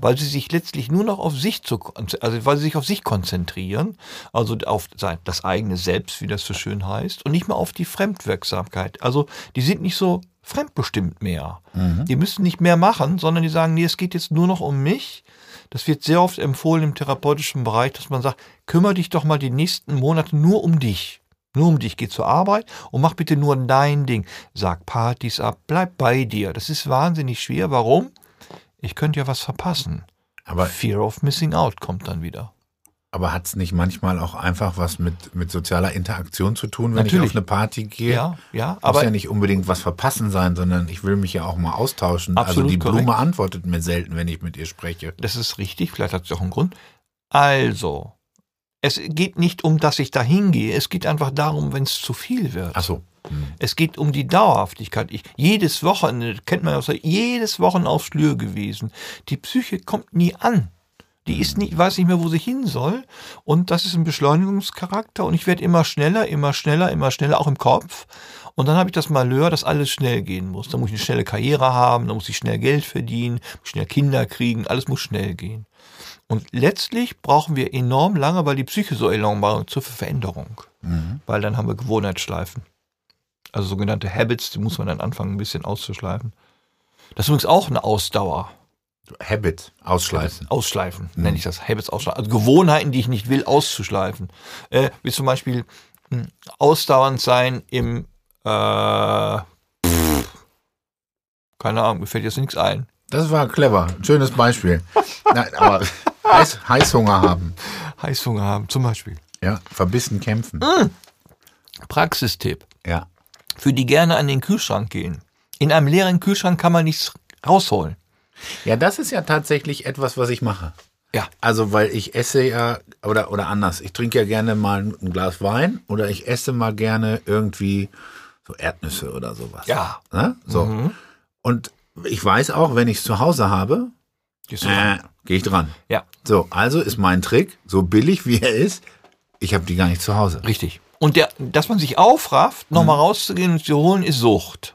Weil sie sich letztlich nur noch auf sich zu, also weil sie sich auf sich konzentrieren, also auf sein, das eigene Selbst, wie das so schön heißt, und nicht mehr auf die Fremdwirksamkeit. Also die sind nicht so fremdbestimmt mehr. Die müssen nicht mehr machen, sondern die sagen, nee, es geht jetzt nur noch um mich. Das wird sehr oft empfohlen im therapeutischen Bereich, dass man sagt, kümmere dich doch mal die nächsten Monate nur um dich. Nur um dich, geh zur Arbeit und mach bitte nur dein Ding. Sag Partys ab, bleib bei dir. Das ist wahnsinnig schwer. Warum? Ich könnte ja was verpassen. Aber, Fear of Missing Out kommt dann wieder. aber hat's nicht manchmal auch einfach was mit, mit sozialer Interaktion zu tun, wenn ich Natürlich. auf eine Party gehe? Ja, ja, Muss aber ja nicht unbedingt was verpassen sein, sondern ich will mich ja auch mal austauschen. Absolut also die korrekt. Blume antwortet mir selten, wenn ich mit ihr spreche. das ist richtig, vielleicht hat es auch einen Grund. Also, es geht nicht um, dass ich da hingehe, es geht einfach darum, wenn es zu viel wird. Ach so. Hm. Es geht um die Dauerhaftigkeit. Ich, jedes Wochenende, kennt man ja auch, so, jedes Wochen auf Flür gewesen. Die Psyche kommt nie an. Die ist nicht, weiß nicht mehr, wo sie hin soll. Und das ist ein Beschleunigungscharakter. Und ich werde immer schneller, immer schneller, immer schneller, auch im Kopf. Und dann habe ich das Malheur, dass alles schnell gehen muss. Da muss ich eine schnelle Karriere haben, da muss ich schnell Geld verdienen, schnell Kinder kriegen, alles muss schnell gehen. Und letztlich brauchen wir enorm lange, weil die Psyche so enorm war, zur Veränderung. Weil dann haben wir Gewohnheitsschleifen. Also sogenannte Habits, die muss man dann anfangen, ein bisschen auszuschleifen. Das ist übrigens auch eine Ausdauer. Habit, ausschleifen. Ausschleifen, nenne ich das. Habits ausschleifen. Also Gewohnheiten, die ich nicht will, auszuschleifen. Äh, wie zum Beispiel mh, ausdauernd sein im, äh, pff, keine Ahnung, mir fällt jetzt nichts ein. Das war clever. Schönes Beispiel. Nein, aber Heiß, Heißhunger haben. Heißhunger haben, zum Beispiel. Ja, verbissen kämpfen. Praxistipp. Ja. Für die gerne an den Kühlschrank gehen. In einem leeren Kühlschrank kann man nichts rausholen. Ja, das ist ja tatsächlich etwas, was ich mache. Ja. Also, weil ich esse ja, oder, oder anders, ich trinke ja gerne mal ein Glas Wein oder ich esse mal gerne irgendwie so Erdnüsse oder sowas. Ja. Ne? So. Mhm. Und ich weiß auch, wenn ich es zu Hause habe, äh, gehe ich dran. Ja, So, also ist mein Trick, so billig wie er ist, ich habe die gar nicht zu Hause. richtig. Und der, dass man sich aufrafft, nochmal rauszugehen und zu holen, ist Sucht.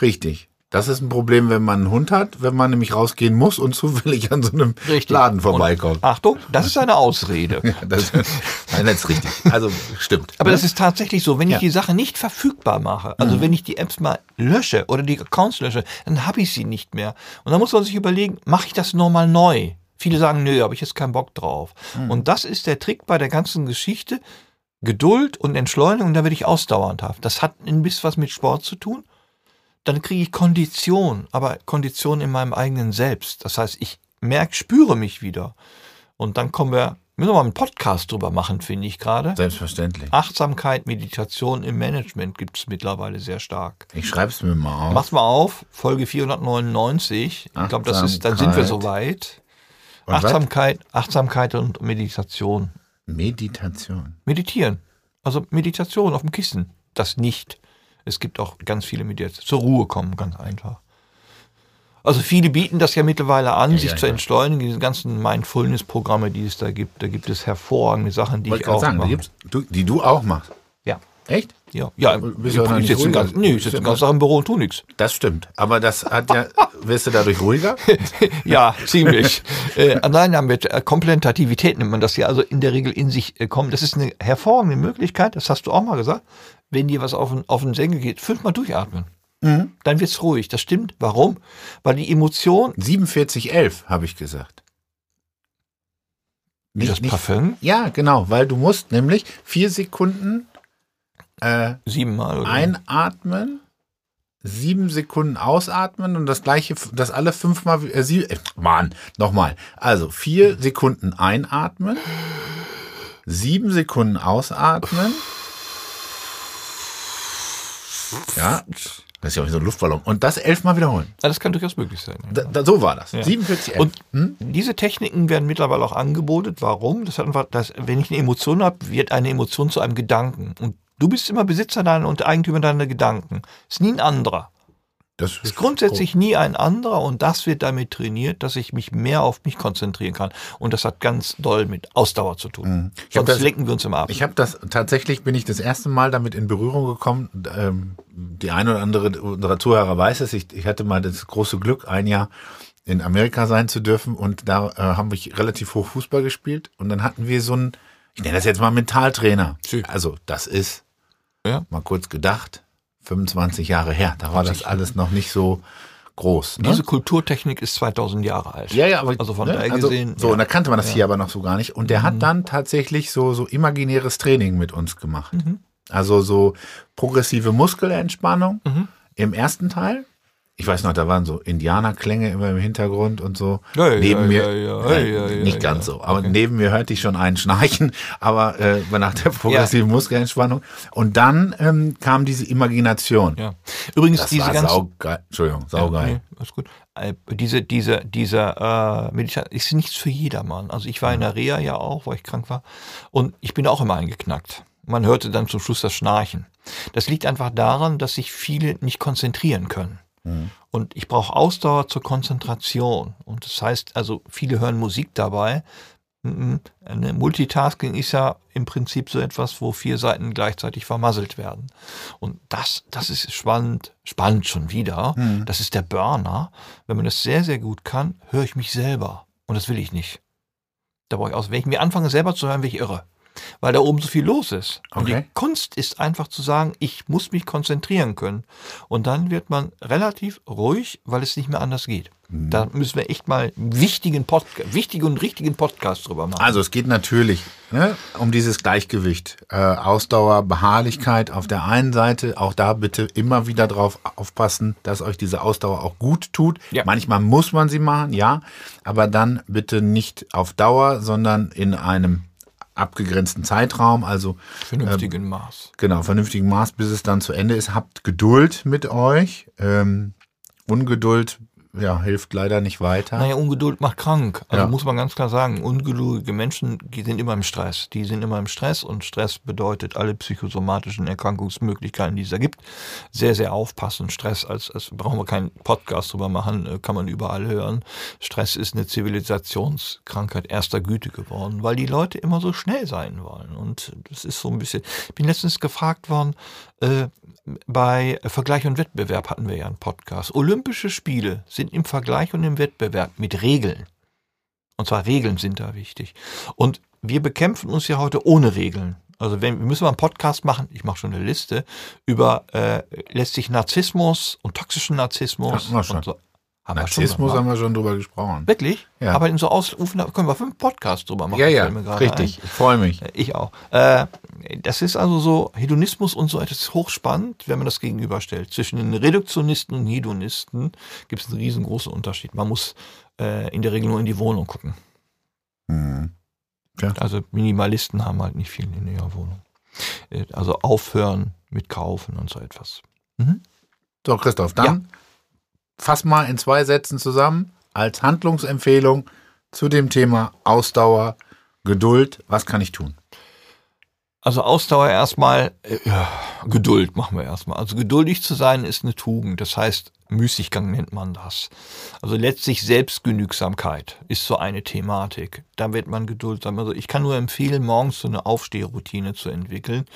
Richtig. Das ist ein Problem, wenn man einen Hund hat, wenn man nämlich rausgehen muss und zufällig an so einem Richtig. Laden vorbeikommt. Und, Achtung, das ist eine Ausrede. Das, nein, das ist richtig. Also stimmt. Aber das ist tatsächlich so, wenn ich Ja. die Sache nicht verfügbar mache, also wenn ich die Apps mal lösche oder die Accounts lösche, dann habe ich sie nicht mehr. Und dann muss man sich überlegen, mache ich das nochmal neu? Viele sagen, nö, habe ich jetzt keinen Bock drauf. Und das ist der Trick bei der ganzen Geschichte. Geduld und Entschleunigung, da werde ich ausdauernd haben. Das hat ein bisschen was mit Sport zu tun. Dann kriege ich Kondition, aber Kondition in meinem eigenen Selbst. Das heißt, ich merke, spüre mich wieder. Und dann kommen wir, müssen wir mal einen Podcast drüber machen, finde ich gerade. Selbstverständlich. Achtsamkeit, Meditation im Management gibt es mittlerweile sehr stark. Ich schreibe es mir mal auf. Mach's mal auf, Folge 499. Ich glaube, das ist, dann sind wir soweit. Und was? Achtsamkeit, Achtsamkeit und Meditation. Meditation. Meditieren. Also Meditation auf dem Kissen. Das nicht. Es gibt auch ganz viele Meditationen. Zur Ruhe kommen, ganz einfach. Also viele bieten das ja mittlerweile an, sich ja, zu ja. entschleunigen. Diese ganzen Mindfulness-Programme, die es da gibt. Da gibt es hervorragende Sachen, die Wollte ich auch sagen, die, mache. die du auch machst. Ja. Echt? Ja, ja, Bist ich, noch ich nicht sitze den ganzen, nee, ich sitze den ganzen Tag im Büro und tu nichts. Das stimmt. Aber das hat ja, wirst du dadurch ruhiger? Ja, ziemlich. äh, nein, nein, mit äh, Komplementativität nennt man das ja, also in der Regel in sich äh, kommen. Das ist eine hervorragende Möglichkeit, das hast du auch mal gesagt. Wenn dir was auf den, auf den Senkel geht, fünfmal durchatmen. Mhm. Dann wird's ruhig. Das stimmt. Warum? Weil die Emotion, 4711, habe ich gesagt. wie das Parfüm, Ja, genau, weil du musst nämlich vier Sekunden äh, siebenmal oder einatmen sieben Sekunden ausatmen und das gleiche, das alle fünfmal, äh, sie, äh, Mann, nochmal. Also vier Sekunden einatmen, sieben Sekunden ausatmen. Ja, das ist ja auch wie so ein Luftballon. Und das elfmal wiederholen. Ja, das kann durchaus möglich sein. Da, da, so war das. Ja. 47, 11. Und Hm? diese Techniken werden mittlerweile auch angeboten. Warum? Das hat einfach, das, wenn ich eine Emotion habe, wird eine Emotion zu einem Gedanken. Und du bist immer Besitzer deiner und Eigentümer deiner Gedanken. Ist nie ein anderer. Das Ist grundsätzlich nie ein anderer und das wird damit trainiert, dass ich mich mehr auf mich konzentrieren kann. Und das hat ganz doll mit Ausdauer zu tun. Mhm. Sonst das- lenken wir uns immer ab. Ich habe das tatsächlich bin ich das erste Mal damit in Berührung gekommen. Ähm, die eine oder andere unserer Zuhörer weiß es. Ich, ich hatte mal das große Glück, ein Jahr in Amerika sein zu dürfen und da äh, haben wir relativ hoch Fußball gespielt und dann hatten wir so einen, ich nenne das jetzt mal Mentaltrainer. Schön. Also das ist Ja. mal kurz gedacht 25 Jahre her. Da war das alles noch nicht so groß. Ne? Diese Kulturtechnik ist 2000 Jahre alt. Ja, ja, aber Also von ne, daher also, gesehen, So, ja. und da kannte man das hier aber noch so gar nicht. Und der hat dann tatsächlich so, so imaginäres Training mit uns gemacht. Also so progressive Muskelentspannung im ersten Teil. Ich weiß noch, da waren so Indianerklänge immer im Hintergrund und so. Ja, neben ja, mir, ja, Nein, nicht ganz so, aber Okay. neben mir hörte ich schon einen Schnarchen, aber äh, nach der progressiven Muskelentspannung. Und dann ähm, kam diese Imagination. Übrigens, Das diese war ganzen saugeil. Entschuldigung, saugeil. Nee, alles gut. Äh, Diese, diese, dieser äh, Meditation ist nichts für jedermann. Also ich war in der Reha ja auch, weil ich krank war. Und ich bin auch immer eingeknackt. Man hörte dann zum Schluss das Schnarchen. Das liegt einfach daran, dass sich viele nicht konzentrieren können. Und ich brauche Ausdauer zur Konzentration. Und das heißt, also viele hören Musik dabei. Mhm. Eine Multitasking ist ja im Prinzip so etwas, wo vier Seiten gleichzeitig vermasselt werden. Und das, das ist spannend, spannend schon wieder. Das ist der Burner. Wenn man das sehr, sehr gut kann, höre ich mich selber. Und das will ich nicht. Da brauche ich aus. Wenn ich mir anfange, selber zu hören, bin ich irre. Weil da oben so viel los ist. Und Okay. die Kunst ist einfach zu sagen, ich muss mich konzentrieren können. Und dann wird man relativ ruhig, weil es nicht mehr anders geht. Mhm. Da müssen wir echt mal einen wichtigen Podcast, wichtigen und richtigen Podcast drüber machen. Also es geht natürlich ne, um dieses Gleichgewicht. Äh, Ausdauer, Beharrlichkeit auf der einen Seite. Auch da bitte immer wieder drauf aufpassen, dass euch diese Ausdauer auch gut tut. Ja. Manchmal muss man sie machen, ja. Aber dann bitte nicht auf Dauer, sondern in einem abgegrenzten Zeitraum. Also Vernünftigen Maß. genau, vernünftigen Maß, bis es dann zu Ende ist. Habt Geduld mit euch. Ähm, Ungeduld ja, hilft leider nicht weiter. Naja, Ungeduld macht krank. Also Ja. muss man ganz klar sagen, ungeduldige Menschen die sind immer im Stress. Die sind immer im Stress und Stress bedeutet alle psychosomatischen Erkrankungsmöglichkeiten, die es da gibt. Sehr, sehr aufpassen. Stress, als, als brauchen wir keinen Podcast drüber machen, äh, kann man überall hören. Stress ist eine Zivilisationskrankheit erster Güte geworden, weil die Leute immer so schnell sein wollen. Und das ist so ein bisschen. Ich bin letztens gefragt worden, äh, bei Vergleich und Wettbewerb hatten wir ja einen Podcast. Olympische Spiele sind im Vergleich und im Wettbewerb mit Regeln. Und zwar Regeln sind da wichtig. Und wir bekämpfen uns ja heute ohne Regeln. Also wenn, wir müssen mal einen Podcast machen, ich mache schon eine Liste, über äh, letztlich Narzissmus und toxischen Narzissmus. Wir schon. Und so. Haben wir schon Narzissmus mal. haben wir schon drüber gesprochen. Wirklich? Ja. Aber in so Ausrufen können wir fünf Podcasts drüber machen. Ja, ja, richtig. Ich freue mich. ein. Ich auch. Äh, das ist also so, Hedonismus und so, ist hochspannend, wenn man das gegenüberstellt. Zwischen den Reduktionisten und Hedonisten gibt es einen riesengroßen Unterschied. Man muss äh, in der Regel nur in die Wohnung gucken. Mhm. Also Minimalisten haben halt nicht viel in ihrer Wohnung. Äh, Also aufhören mit Kaufen und so etwas. So, Christoph, dann fass mal in zwei Sätzen zusammen als Handlungsempfehlung zu dem Thema Ausdauer, Geduld. Was kann ich tun? Also Ausdauer erstmal, äh, Geduld machen wir erstmal. Also geduldig zu sein ist eine Tugend. Das heißt, Müßiggang nennt man das. Also letztlich Selbstgenügsamkeit ist so eine Thematik. Da wird man geduldsam. Also ich kann nur empfehlen, morgens so eine Aufstehroutine zu entwickeln.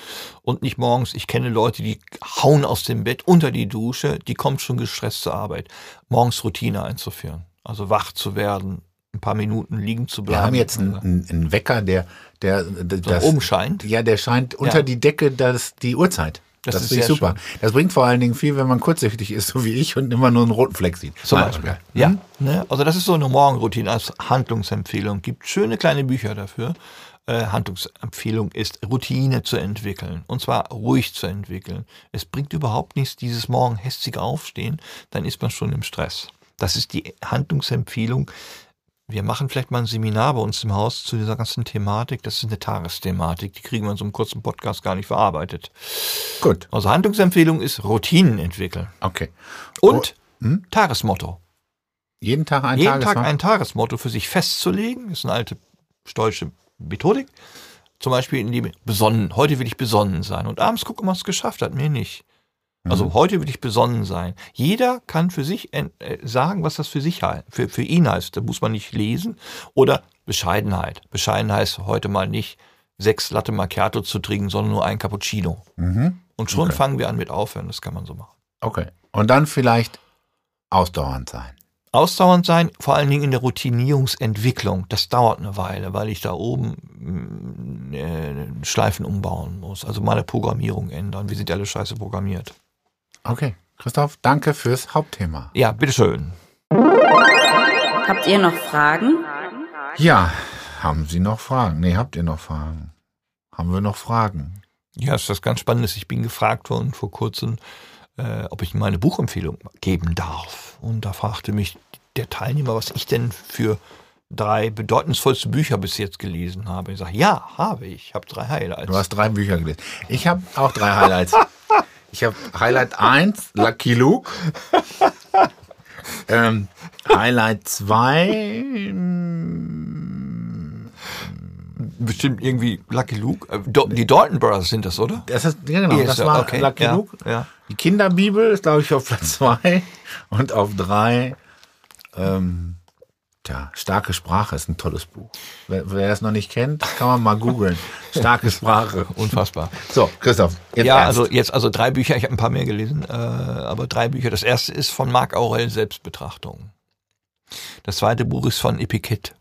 Und nicht morgens, ich kenne Leute, die hauen aus dem Bett unter die Dusche, die kommen schon gestresst zur Arbeit. Morgens Routine einzuführen. Also wach zu werden, ein paar Minuten liegen zu bleiben. Wir haben jetzt einen, einen, einen Wecker, der, der, der so das, oben scheint. ja, der scheint unter Ja. die Decke das, die Uhrzeit. Das Das, ist sehr super. Das bringt vor allen Dingen viel, wenn man kurzsichtig ist, so wie ich, und immer nur einen roten Fleck sieht. Zum Beispiel. okay. Ja, ne? also das ist so eine Morgenroutine als Handlungsempfehlung. Gibt schöne kleine Bücher dafür. äh, Handlungsempfehlung ist, Routine zu entwickeln. Und zwar ruhig zu entwickeln. Es bringt überhaupt nichts, dieses Morgen hässig aufstehen, dann ist man schon im Stress. Das ist die Handlungsempfehlung. Wir machen vielleicht mal ein Seminar bei uns im Haus zu dieser ganzen Thematik. Das ist eine Tagesthematik. Die kriegen wir in so einem kurzen Podcast gar nicht verarbeitet. Gut. Also Handlungsempfehlung ist Routinen entwickeln. Okay. Und Tagesmotto. Jeden Tag ein Jeden Tagesmotto? Tag ein Tagesmotto für sich festzulegen, ist eine alte stolze Methodik. Zum Beispiel in die besonnen. Heute will ich besonnen sein. Und abends gucken, was es geschafft hat. Mir nicht. Also heute will ich besonnen sein. Jeder kann für sich äh, sagen, was das für sich für, für ihn heißt. Da muss man nicht lesen. Oder Bescheidenheit. Bescheidenheit heißt heute mal nicht sechs Latte Macchiato zu trinken, sondern nur ein Cappuccino. Und schon Okay. fangen wir an mit aufhören. Das kann man so machen. Okay. Und dann vielleicht ausdauernd sein. Ausdauernd sein, vor allen Dingen in der Routinierungsentwicklung. Das dauert eine Weile, weil ich da oben äh, Schleifen umbauen muss. Also meine Programmierung ändern. Wir sind alle scheiße programmiert. Okay. Christoph, danke fürs Hauptthema. Ja, bitteschön. Habt ihr noch Fragen? Ja, haben Sie noch Fragen? Nee, habt ihr noch Fragen? Haben wir noch Fragen? Ja, ist das ganz Spannendes. Ich bin gefragt worden vor kurzem, äh, ob ich meine Buchempfehlung geben darf. Und da fragte mich der Teilnehmer, was ich denn für drei bedeutungsvollste Bücher bis jetzt gelesen habe. Ich sage, ja, habe ich. Ich habe drei Highlights. Du hast drei Bücher gelesen. Ich habe auch drei Highlights. Ich habe Highlight 1, Lucky Luke. ähm, Highlight 2, Bestimmt irgendwie Lucky Luke. Äh, Die Dalton Brothers sind das, oder? das ist, ja genau, das war okay, Lucky ja, Luke. ja. Die Kinderbibel ist, glaube ich, auf Platz 2 und auf 3, ähm, tja, Starke Sprache ist ein tolles Buch. Wer, wer es noch nicht kennt, kann man mal googeln. Starke Sprache. Unfassbar. So, Christoph, jetzt ja, ernst. also jetzt also drei Bücher, ich habe ein paar mehr gelesen, äh, aber drei Bücher. Das erste ist von Marc Aurel Selbstbetrachtung. Das zweite Buch ist von Epiket.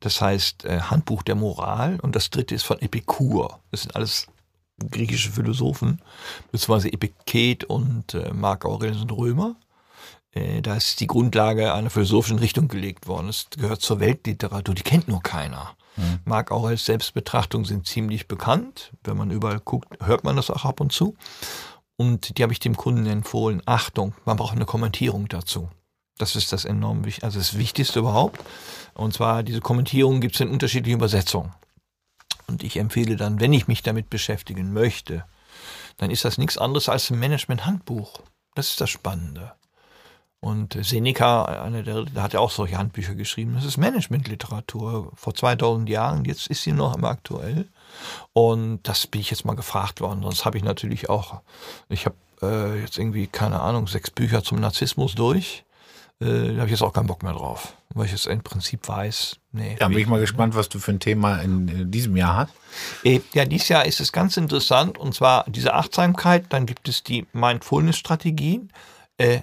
Das heißt äh, Handbuch der Moral und das dritte ist von Epikur. Das sind alles griechische Philosophen, beziehungsweise Epiket und äh, Marc Aurel sind Römer. Äh, da ist die Grundlage einer philosophischen Richtung gelegt worden. Es gehört zur Weltliteratur, die kennt nur keiner. Marc Aurels Selbstbetrachtungen sind ziemlich bekannt. Wenn man überall guckt, hört man das auch ab und zu. Und die habe ich dem Kunden empfohlen. Achtung, man braucht eine Kommentierung dazu. Das ist das enorm wichtig, also das Wichtigste überhaupt. Und zwar, diese Kommentierungen gibt es in unterschiedlichen Übersetzungen. Und ich empfehle dann, wenn ich mich damit beschäftigen möchte, dann ist das nichts anderes als ein Management-Handbuch. Das ist das Spannende. Und Seneca, einer der, der hat ja auch solche Handbücher geschrieben. Das ist Managementliteratur vor 2000 Jahren. Jetzt ist sie noch immer aktuell. Und das bin ich jetzt mal gefragt worden. Sonst habe ich natürlich auch, ich habe äh, jetzt irgendwie, keine Ahnung, sechs Bücher zum Narzissmus durch. Äh, da habe ich jetzt auch keinen Bock mehr drauf. Weil ich jetzt im Prinzip weiß, nee. Ja, bin ich mal gespannt, was du für ein Thema in, in diesem Jahr hast. äh, Ja, dieses Jahr ist es ganz interessant und zwar diese Achtsamkeit, dann gibt es die Mindfulness-Strategien äh,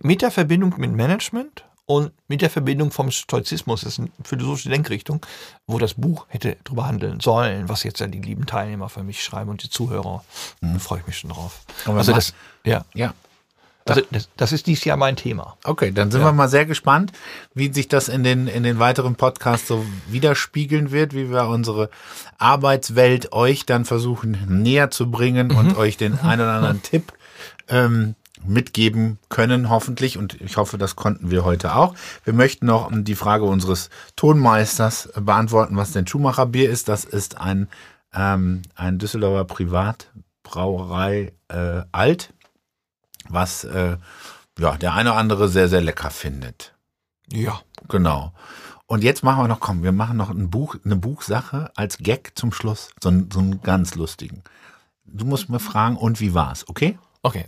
mit der Verbindung mit Management und mit der Verbindung vom Stoizismus, das ist eine philosophische Denkrichtung, wo das Buch hätte drüber handeln sollen, was jetzt ja die lieben Teilnehmer für mich schreiben und die Zuhörer. Da freue ich mich schon drauf. Also das, ja, Ja. also das, das ist dieses Jahr mein Thema. Okay, dann sind wir mal sehr gespannt, wie sich das in den, in den weiteren Podcasts so widerspiegeln wird, wie wir unsere Arbeitswelt euch dann versuchen näher zu bringen und euch den einen oder anderen Tipp ähm, mitgeben können, hoffentlich. Und ich hoffe, das konnten wir heute auch. Wir möchten noch die Frage unseres Tonmeisters beantworten, was denn Schumacher-Bier ist. Das ist ein, ähm, ein Düsseldorfer Privatbrauerei äh, Alt was äh, ja, der eine oder andere sehr, sehr lecker findet. Ja. Genau. Und jetzt machen wir noch, komm, wir machen noch ein Buch, eine Buchsache als Gag zum Schluss. So, einen- so einen ganz lustigen. Du musst mir fragen, und wie war's, okay? Okay.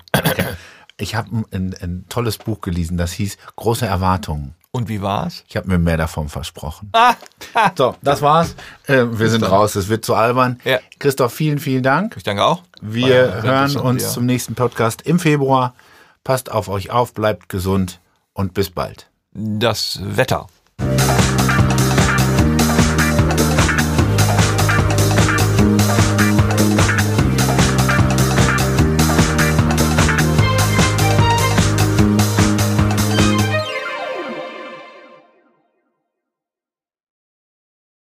Ich habe ein, ein, tolles Buch gelesen, das hieß Große Erwartungen. Und wie war's? Ich habe mir mehr davon versprochen. so, das war's. Äh, wir sind raus, es wird zu albern. Ja. Christoph, vielen, vielen Dank. Ich danke auch. Wir War hören uns ja. zum nächsten Podcast im Februar. Passt auf euch auf, bleibt gesund und bis bald. Das Wetter.